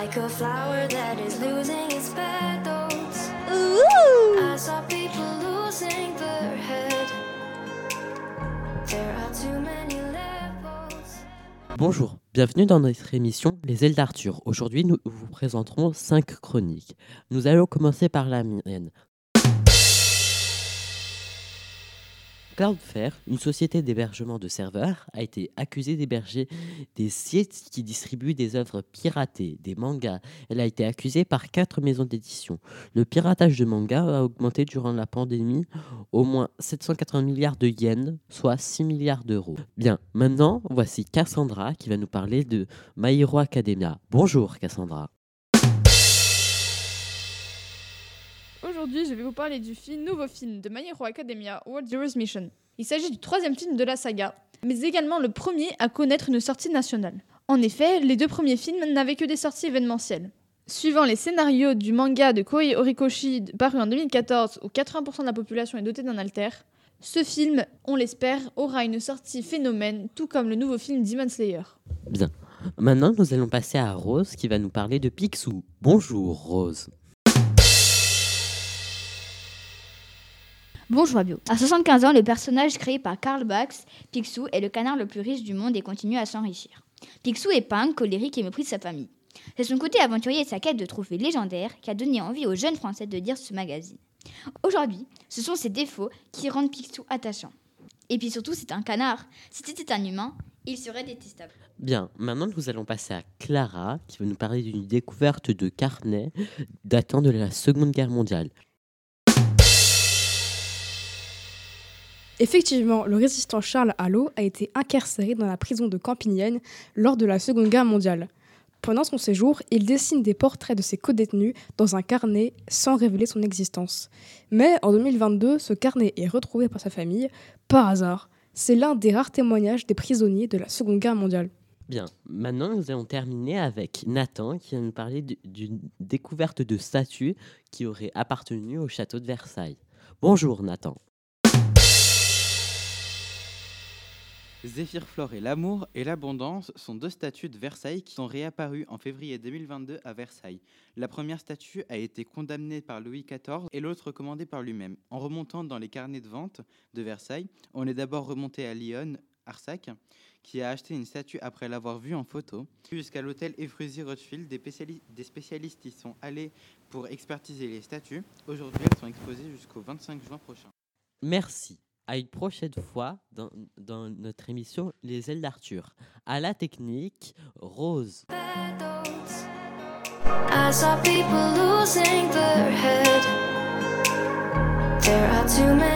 like a flower that is losing its petals. I saw people losing their head. There are too many levels. Bonjour, bienvenue dans notre émission Les ailes d'Arthur. Aujourd'hui, nous vous présenterons 5 chroniques. Nous allons commencer par la mienne. Cloudflare, une société d'hébergement de serveurs, a été accusée d'héberger des sites qui distribuent des œuvres piratées, des mangas. Elle a été accusée par quatre maisons d'édition. Le piratage de mangas a augmenté durant la pandémie au moins 780 milliards de yens, soit 6 milliards d'euros. Bien, maintenant, voici Cassandra qui va nous parler de My Academia. Bonjour Cassandra. Aujourd'hui, je vais vous parler du film, nouveau film de My Hero Academia World Heroes Mission. Il s'agit du troisième film de la saga, mais également le premier à connaître une sortie nationale. En effet, les deux premiers films n'avaient que des sorties événementielles. Suivant les scénarios du manga de Koei Horikoshi paru en 2014 où 80% de la population est dotée d'un alter, ce film, on l'espère, aura une sortie phénomène, tout comme le nouveau film Demon Slayer. Bien. Maintenant, nous allons passer à Rose qui va nous parler de Picsou. Bonjour Rose. Bonjour Fabio. À 75 ans, le personnage créé par Karl Bax, Picsou, est le canard le plus riche du monde et continue à s'enrichir. Picsou est punk, colérique et méprise sa famille. C'est son côté aventurier et sa quête de trophées légendaires qui a donné envie aux jeunes Français de lire ce magazine. Aujourd'hui, ce sont ses défauts qui rendent Picsou attachant. Et puis surtout, c'est un canard. Si c'était un humain, il serait détestable. Bien, maintenant nous allons passer à Clara qui va nous parler d'une découverte de carnet datant de la Seconde Guerre mondiale. Effectivement, le résistant Charles Hallot a été incarcéré dans la prison de Campignen lors de la Seconde Guerre mondiale. Pendant son séjour, il dessine des portraits de ses codétenus dans un carnet sans révéler son existence. Mais en 2022, ce carnet est retrouvé par sa famille par hasard. C'est l'un des rares témoignages des prisonniers de la Seconde Guerre mondiale. Bien, maintenant nous allons terminer avec Nathan qui va nous parler du- d'une découverte de statues qui aurait appartenu au château de Versailles. Bonjour Nathan. Zéphir-Flore et l'amour et l'abondance sont deux statues de Versailles qui sont réapparues en février 2022 à Versailles. La première statue a été condamnée par Louis XIV et l'autre commandée par lui-même. En remontant dans les carnets de vente de Versailles, on est d'abord remonté à Lyon, Arsac, qui a acheté une statue après l'avoir vue en photo. Jusqu'à l'hôtel Efrusy Rothschild, des spécialistes y sont allés pour expertiser les statues. Aujourd'hui, elles sont exposées jusqu'au 25 juin prochain. Merci. À une prochaine fois dans, dans notre émission Les ailes d'Arthur. À la technique, Rose. I saw people losing their head. There are too many